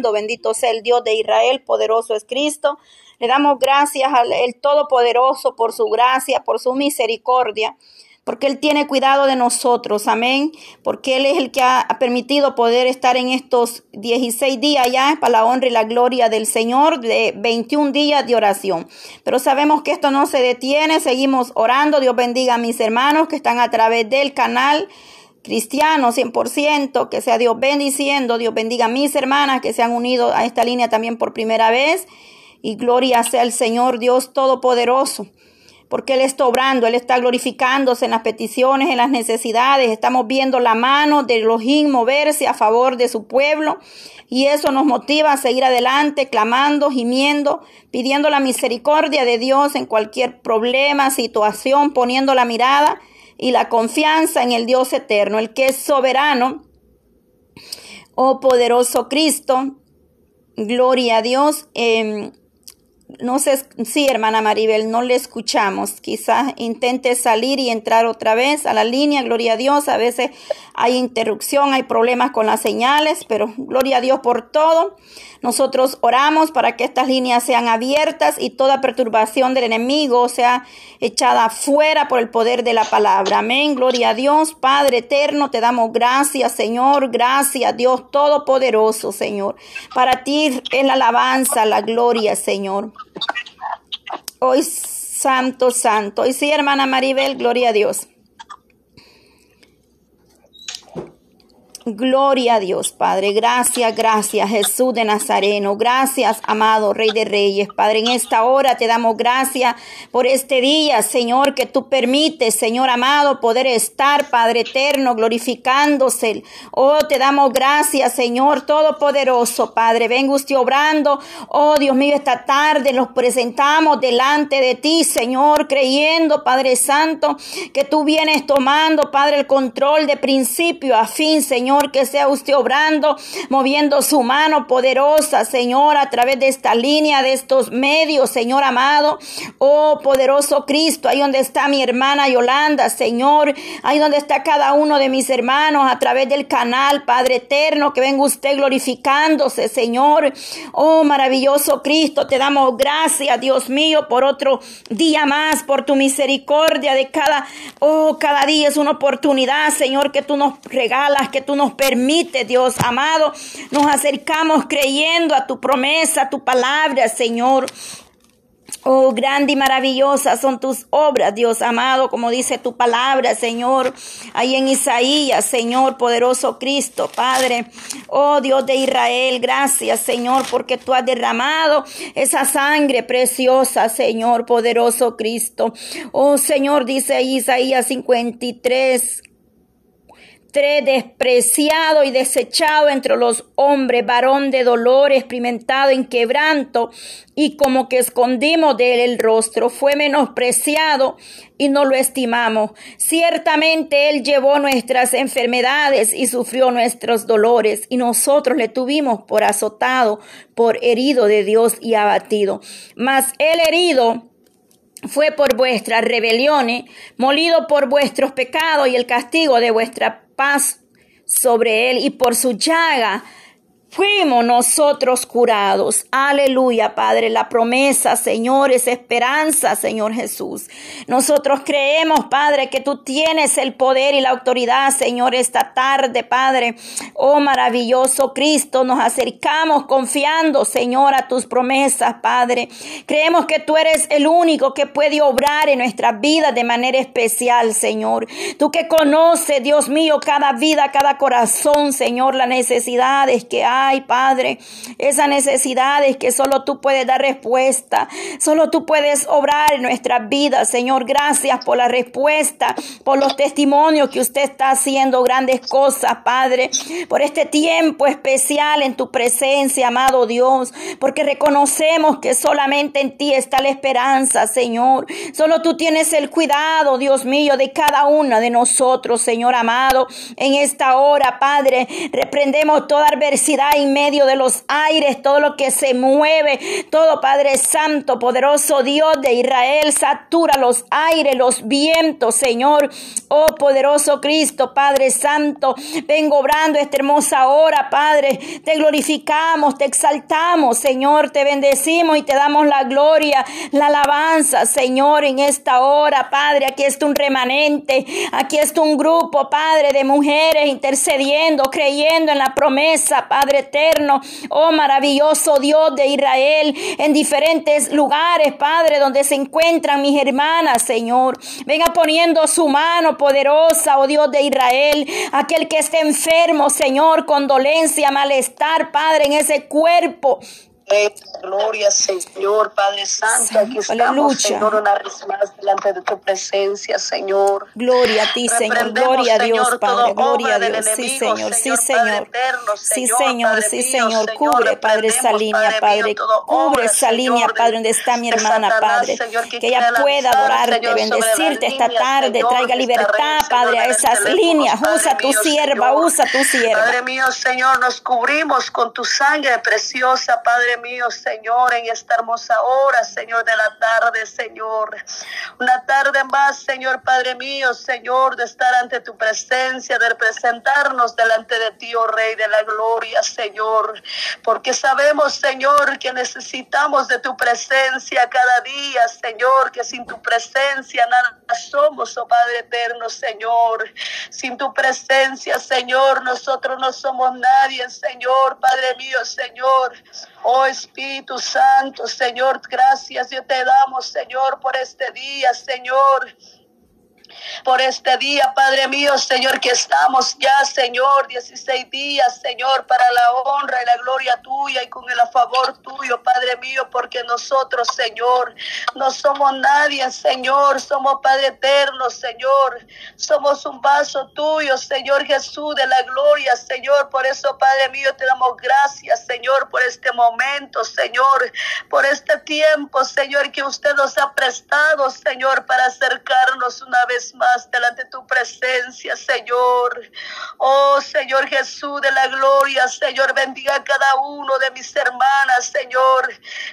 Bendito sea el Dios de Israel, poderoso es Cristo. Le damos gracias al el Todopoderoso por su gracia, por su misericordia porque Él tiene cuidado de nosotros, amén, porque Él es el que ha permitido poder estar en estos 16 días ya para la honra y la gloria del Señor, de 21 días de oración. Pero sabemos que esto no se detiene, seguimos orando, Dios bendiga a mis hermanos que están a través del canal cristiano 100%, que sea Dios bendiciendo, Dios bendiga a mis hermanas que se han unido a esta línea también por primera vez, y gloria sea el Señor Dios Todopoderoso porque Él está obrando, Él está glorificándose en las peticiones, en las necesidades. Estamos viendo la mano de Elohim moverse a favor de su pueblo y eso nos motiva a seguir adelante, clamando, gimiendo, pidiendo la misericordia de Dios en cualquier problema, situación, poniendo la mirada y la confianza en el Dios eterno, el que es soberano. Oh poderoso Cristo, gloria a Dios. Eh, no sé, sí, hermana Maribel, no le escuchamos. Quizás intente salir y entrar otra vez a la línea, gloria a Dios. A veces hay interrupción, hay problemas con las señales, pero gloria a Dios por todo. Nosotros oramos para que estas líneas sean abiertas y toda perturbación del enemigo sea echada fuera por el poder de la palabra. Amén. Gloria a Dios, Padre eterno, te damos gracias, Señor. Gracias, Dios Todopoderoso, Señor. Para ti es la alabanza, la gloria, Señor. Hoy, Santo, Santo. Y sí, hermana Maribel, gloria a Dios. Gloria a Dios, Padre. Gracias, gracias, Jesús de Nazareno. Gracias, amado Rey de Reyes. Padre, en esta hora te damos gracias por este día, Señor, que tú permites, Señor amado, poder estar, Padre eterno, glorificándose. Oh, te damos gracias, Señor Todopoderoso, Padre. Venga usted obrando. Oh, Dios mío, esta tarde nos presentamos delante de ti, Señor, creyendo, Padre Santo, que tú vienes tomando, Padre, el control de principio a fin, Señor. Señor, que sea usted obrando, moviendo su mano poderosa, Señor, a través de esta línea, de estos medios, Señor amado. Oh, poderoso Cristo, ahí donde está mi hermana Yolanda, Señor, ahí donde está cada uno de mis hermanos a través del canal, Padre eterno, que venga usted glorificándose, Señor. Oh, maravilloso Cristo, te damos gracias, Dios mío, por otro día más, por tu misericordia de cada, oh, cada día es una oportunidad, Señor, que tú nos regalas, que tú nos nos permite, Dios amado. Nos acercamos creyendo a tu promesa, a tu palabra, Señor. Oh, grande y maravillosa son tus obras, Dios amado, como dice tu palabra, Señor, ahí en Isaías, Señor, poderoso Cristo, Padre. Oh, Dios de Israel, gracias, Señor, porque tú has derramado esa sangre preciosa, Señor, poderoso Cristo. Oh, Señor, dice Isaías 53, despreciado y desechado entre los hombres, varón de dolor, experimentado en quebranto, y como que escondimos de él el rostro, fue menospreciado y no lo estimamos. Ciertamente él llevó nuestras enfermedades y sufrió nuestros dolores, y nosotros le tuvimos por azotado, por herido de Dios y abatido. Mas el herido fue por vuestras rebeliones, molido por vuestros pecados y el castigo de vuestra paz sobre él y por su llaga fuimos nosotros curados. Aleluya, Padre. La promesa, Señor, es esperanza, Señor Jesús. Nosotros creemos, Padre, que tú tienes el poder y la autoridad, Señor, esta tarde, Padre. Oh, maravilloso Cristo, nos acercamos confiando, Señor, a tus promesas, Padre. Creemos que tú eres el único que puede obrar en nuestras vidas de manera especial, Señor. Tú que conoces, Dios mío, cada vida, cada corazón, Señor, las necesidades que hay Ay, Padre, esas necesidades que solo tú puedes dar respuesta, solo tú puedes obrar en nuestras vidas, Señor. Gracias por la respuesta, por los testimonios que usted está haciendo grandes cosas, Padre, por este tiempo especial en tu presencia, amado Dios, porque reconocemos que solamente en ti está la esperanza, Señor. Solo tú tienes el cuidado, Dios mío, de cada una de nosotros, Señor amado. En esta hora, Padre, reprendemos toda adversidad en medio de los aires, todo lo que se mueve, todo Padre Santo, poderoso Dios de Israel, satura los aires, los vientos, Señor. Oh poderoso Cristo, Padre Santo, vengo obrando esta hermosa hora, Padre. Te glorificamos, te exaltamos, Señor, te bendecimos y te damos la gloria, la alabanza, Señor, en esta hora, Padre. Aquí está un remanente, aquí está un grupo, Padre, de mujeres intercediendo, creyendo en la promesa, Padre eterno. Oh maravilloso Dios de Israel, en diferentes lugares, Padre, donde se encuentran mis hermanas, Señor. Venga poniendo su mano poderosa, oh Dios de Israel, aquel que esté enfermo, Señor, con dolencia, malestar, Padre, en ese cuerpo. Gloria, Señor, Padre Santo, aquí estamos, Señor, una vez más delante de tu presencia, Señor. Gloria a ti, Señor, gloria a Dios, Padre, gloria a Dios, sí, Señor, sí, Señor, sí, Señor, sí, Señor, cubre, Padre, esa línea, Padre, cubre esa línea, Padre, donde está mi hermana, Padre, que ella pueda adorarte, bendecirte esta tarde, traiga libertad, Padre, a esas líneas, usa tu sierva, usa tu sierva. Padre mío, Señor, nos cubrimos con tu sangre preciosa, Padre mío, Señor, en esta hermosa hora, Señor, de la tarde, Señor. Una tarde más, Señor, Padre mío, Señor, de estar ante tu presencia, de presentarnos delante de ti, oh Rey de la Gloria, Señor. Porque sabemos, Señor, que necesitamos de tu presencia cada día, Señor, que sin tu presencia nada somos, oh Padre eterno, Señor. Sin tu presencia, Señor, nosotros no somos nadie, Señor, Padre mío, Señor. Oh Espíritu Santo, Señor, gracias yo te damos, Señor, por este día, Señor por este día, Padre mío, Señor, que estamos ya, Señor, 16 días, Señor, para la honra y la gloria tuya y con el favor tuyo, Padre mío, porque nosotros, Señor, no somos nadie, Señor, somos Padre eterno, Señor, somos un vaso tuyo, Señor Jesús, de la gloria, Señor, por eso, Padre mío, te damos gracias, Señor, por este momento, Señor, por este tiempo, Señor, que usted nos ha prestado, Señor, para acercarnos una vez más delante de tu presencia, Señor. Oh Señor Jesús de la gloria, Señor, bendiga a cada uno de mis hermanas, Señor.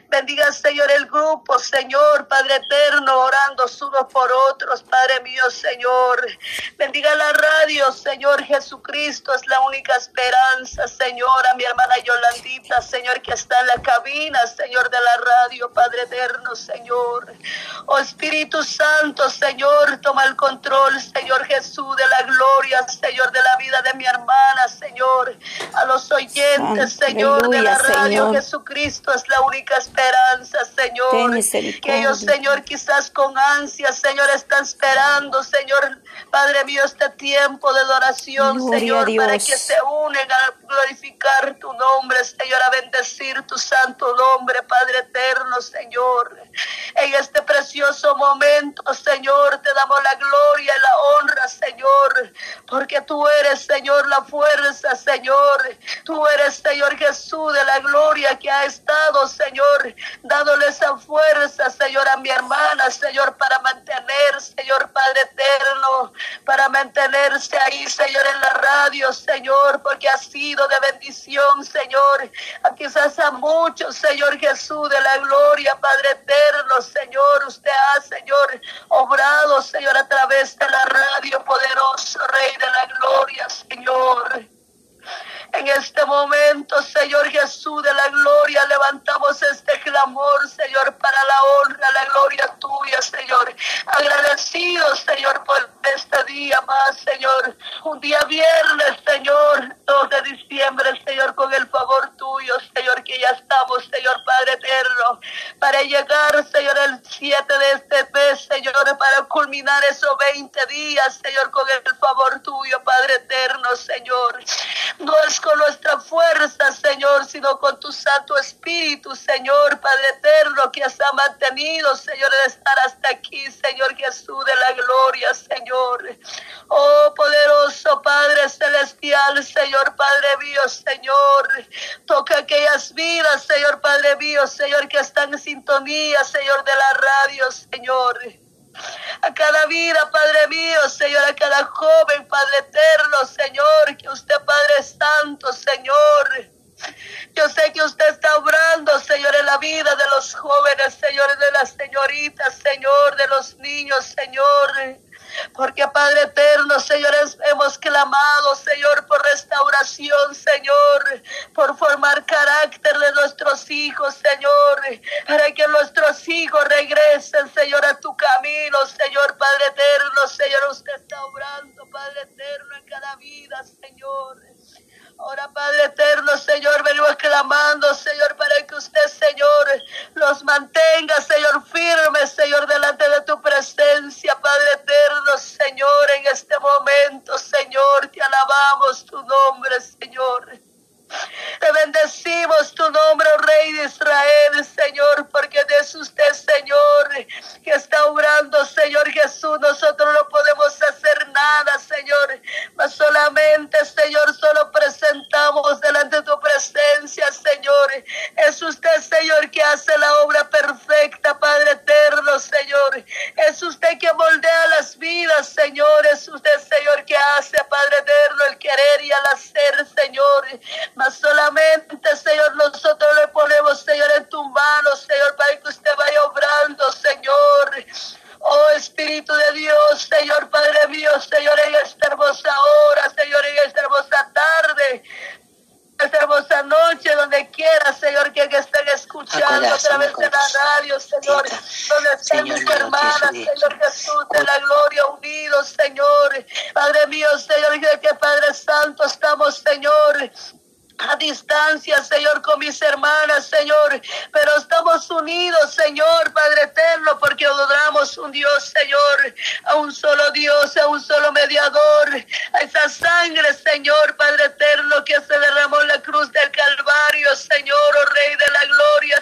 Bendiga, Señor, el grupo, Señor, Padre eterno, orando unos por otros, Padre mío, Señor. Bendiga la radio, Señor Jesucristo, es la única esperanza, Señor, a mi hermana Yolandita, Señor, que está en la cabina, Señor de la radio, Padre eterno, Señor. Oh Espíritu Santo, Señor, toma el control, Señor Jesús, de la gloria, Señor, de la vida de mi hermana, Señor, a los oyentes, Señor, de la radio, Jesucristo es la única esperanza, Señor. Que ellos, Señor, quizás con ansia, Señor, están esperando, Señor, Padre mío, este tiempo de adoración, Señor, para que se unen a glorificar tu nombre, Señor, a bendecir tu santo nombre, Padre eterno, Señor. En este precioso momento, Señor, te damos la gloria y la honra, Señor, porque tú eres, Señor, la fuerza, Señor. Tú eres, Señor Jesús, de la gloria que ha estado, Señor, dándole esa fuerza, Señor, a mi hermana, Señor, para mantener, Señor Padre eterno, mantenerse ahí, Señor, en la radio, Señor, porque ha sido de bendición, Señor, a quizás a muchos, Señor Jesús, de la gloria, Padre eterno, Señor, usted ha, Señor, obrado, Señor, a través de la radio, poderoso Rey de la gloria, Señor. En este momento, Señor Jesús de la gloria, levantamos este clamor, Señor, para la honra, la gloria tuya, Señor. Agradecidos, Señor, por este día más, Señor. Un día viernes, Señor, 2 de diciembre, Señor, con el favor tuyo, Señor, que ya estamos, Señor Padre eterno, para llegar, Señor, el 7 de este mes, Señor, para culminar esos 20 días, Señor, con el favor tuyo, Padre eterno, Señor. No con nuestra fuerza, Señor, sino con tu Santo Espíritu, Señor, Padre eterno, que has mantenido, Señor, de estar hasta aquí, Señor Jesús de la gloria, Señor. Oh, poderoso Padre celestial, Señor, Padre mío, Señor. Toca aquellas vidas, Señor, Padre mío, Señor, que están en sintonía, Señor, de la radio, Señor a cada vida, Padre mío, Señor, a cada joven, Padre eterno, Señor, que usted, Padre niños, Señor. Porque Padre eterno, Señor, hemos clamado, en este momento, Señor. Te alabamos tu nombre, Señor. Te bendecimos tu nombre, oh Rey de Israel, Señor, porque es usted, Señor, que está obrando, Señor Jesús. Nosotros no podemos hacer nada, Señor, mas solamente, Señor, solo presentamos delante de tu presencia, Señor. Es usted, Señor, que hace la obra perfecta, Padre eterno, Señor. Es usted que moldea las vidas, Señor. Es usted, Señor, que hace, Padre eterno, el querer y al hacer, Señor mas solamente, Señor, nosotros le ponemos, Señor, en tu mano, Señor, para que usted vaya obrando, Señor. Oh Espíritu de Dios, Señor Padre mío, Señor, en esta hermosa hora, Señor, en esta hermosa tarde, en esta hermosa noche, donde quiera, Señor, que, estén escuchando a través de la radio, Señor, donde estén mis hermanas, Señor Jesús de la gloria, unidos, Señor, Padre mío, Señor, que Padre Santo estamos, Señor, a distancia, Señor, con mis hermanas, Señor, pero estamos unidos, Señor, Padre eterno, porque adoramos un Dios, Señor, a un solo Dios, a un solo mediador, a esa sangre, Señor, Padre eterno, que se derramó la cruz del Calvario, Señor, oh Rey de la gloria,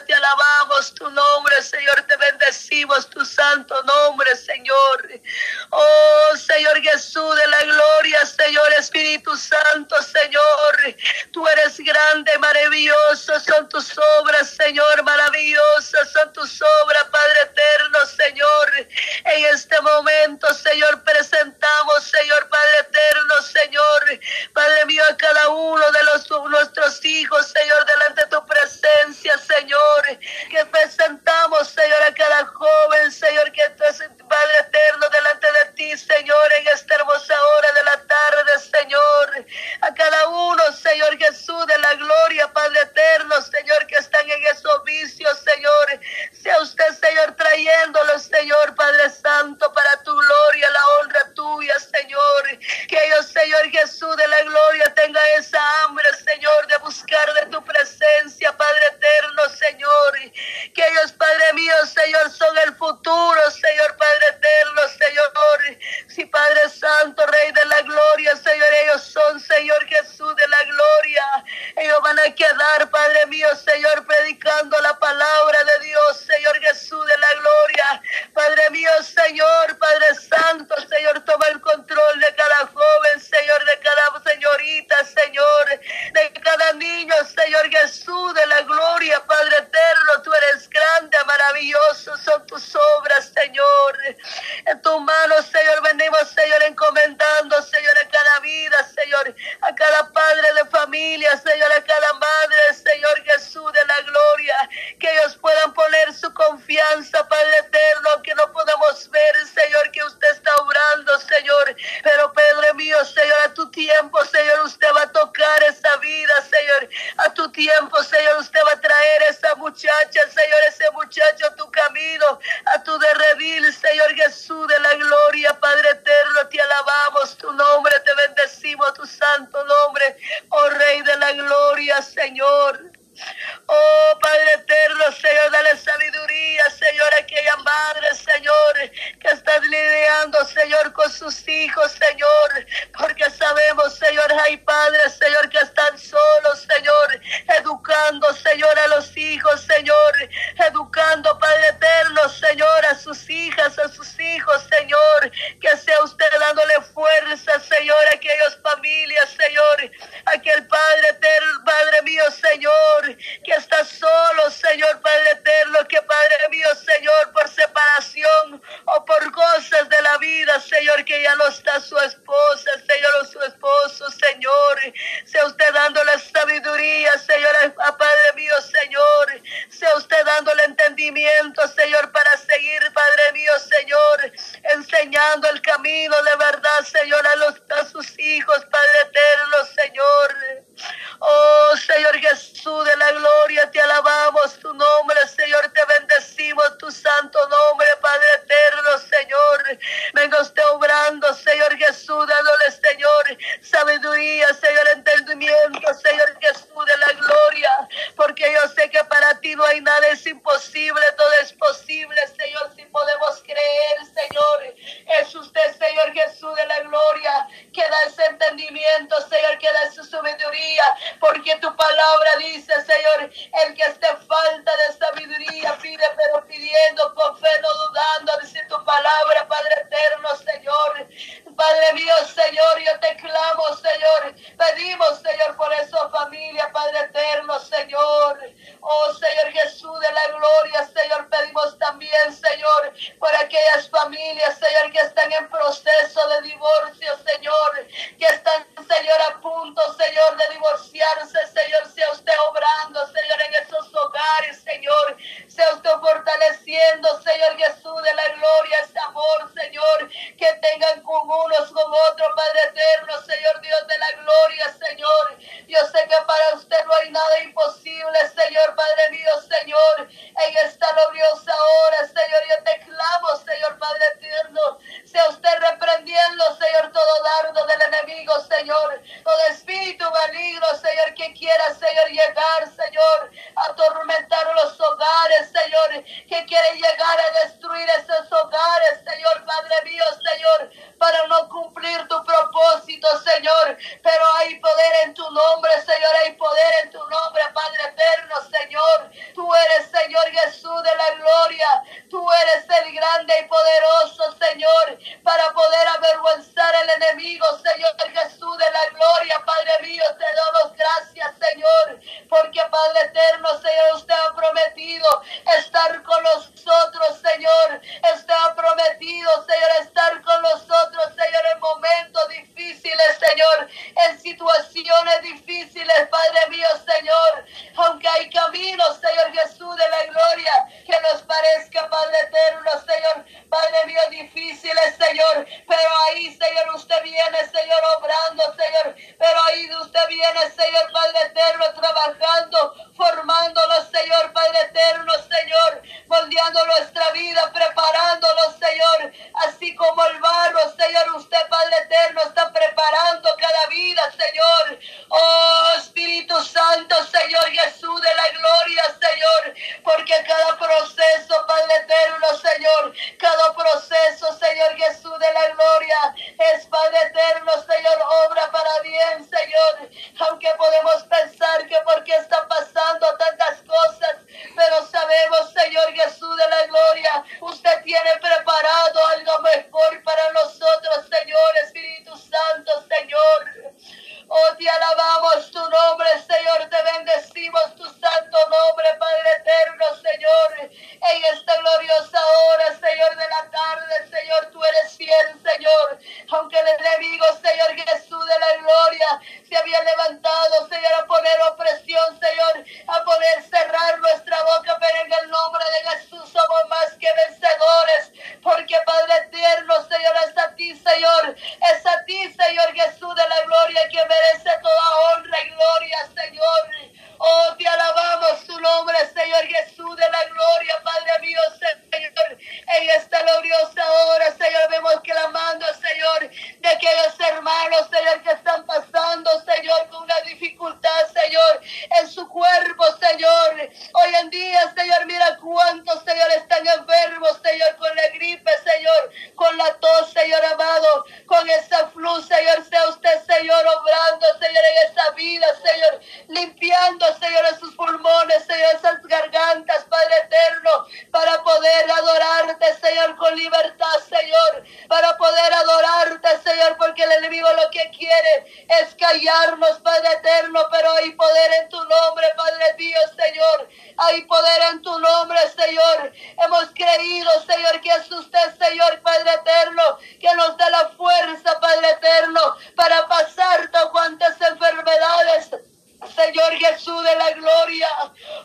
porque el enemigo lo que quiere es callarnos, Padre eterno, pero hay poder en tu nombre, Padre mío, Señor. Hay poder en tu nombre, Señor. Hemos creído, Señor, que es usted, Señor, Padre eterno, que nos da la fuerza, Padre eterno, para pasar cuantas enfermedades Señor Jesús de la gloria.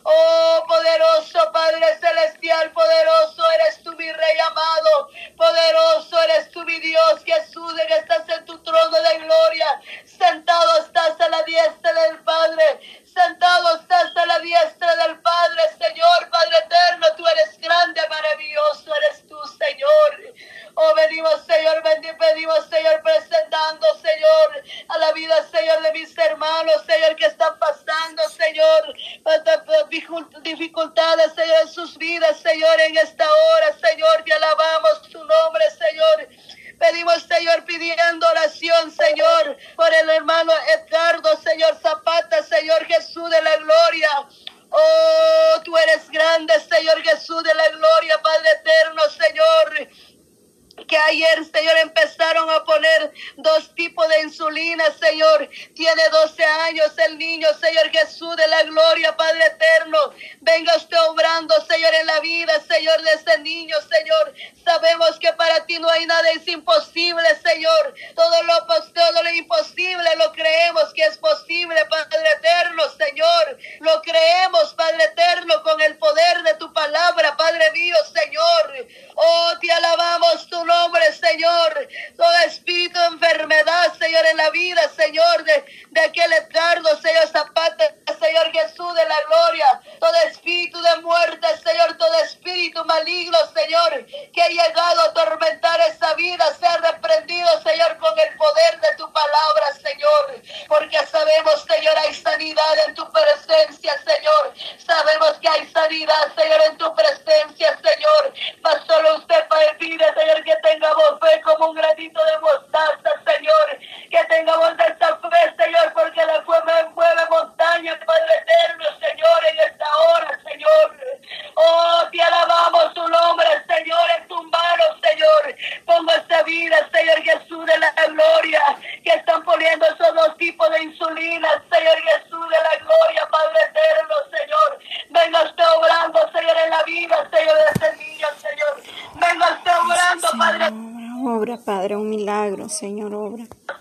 Oh, poderoso Padre Celestial, poderoso eres tú, mi Rey amado. Poderoso eres tú, mi Dios Jesús, en que estás en tu trono de gloria. Sentado estás a la diestra del Padre. Sentado estás a la diestra del Padre, Señor, Padre eterno. Tú eres grande, maravilloso eres tú, Señor. Oh, venimos, Señor, venimos, Señor, presentando, Señor vida, Señor, de mis hermanos, Señor, que están pasando, Señor, dificultades, Señor, en sus vidas, Señor, en esta hora, Señor, te alabamos tu nombre, Señor. Pedimos, Señor, pidiendo oración, Señor, por el hermano Edgardo, Señor Zapata, Señor Jesús de la gloria. Oh, tú eres grande, Señor Jesús vida, Señor, de ese niño, Señor. Sabemos que para ti no hay nada es imposible, Señor. Todo lo, todo lo imposible lo creemos que es posible, Padre eterno, Señor. Lo creemos, Padre eterno, con el poder de tu palabra, Padre mío, Señor. Oh, te alabamos tu nombre, Señor. Todo espíritu de enfermedad, Señor, en la vida, Señor, de, de aquel Edgardo, Señor Zapata, Señor Jesús de la gloria. Todo espíritu de muerte, Señor, todo espíritu maligno, Señor, que ha llegado a atormentar esa vida, sea reprendido, Señor, con el poder de tu palabra, Señor. Porque sabemos, Señor, hay sanidad en tu presencia, Señor. Sabemos que hay sanidad,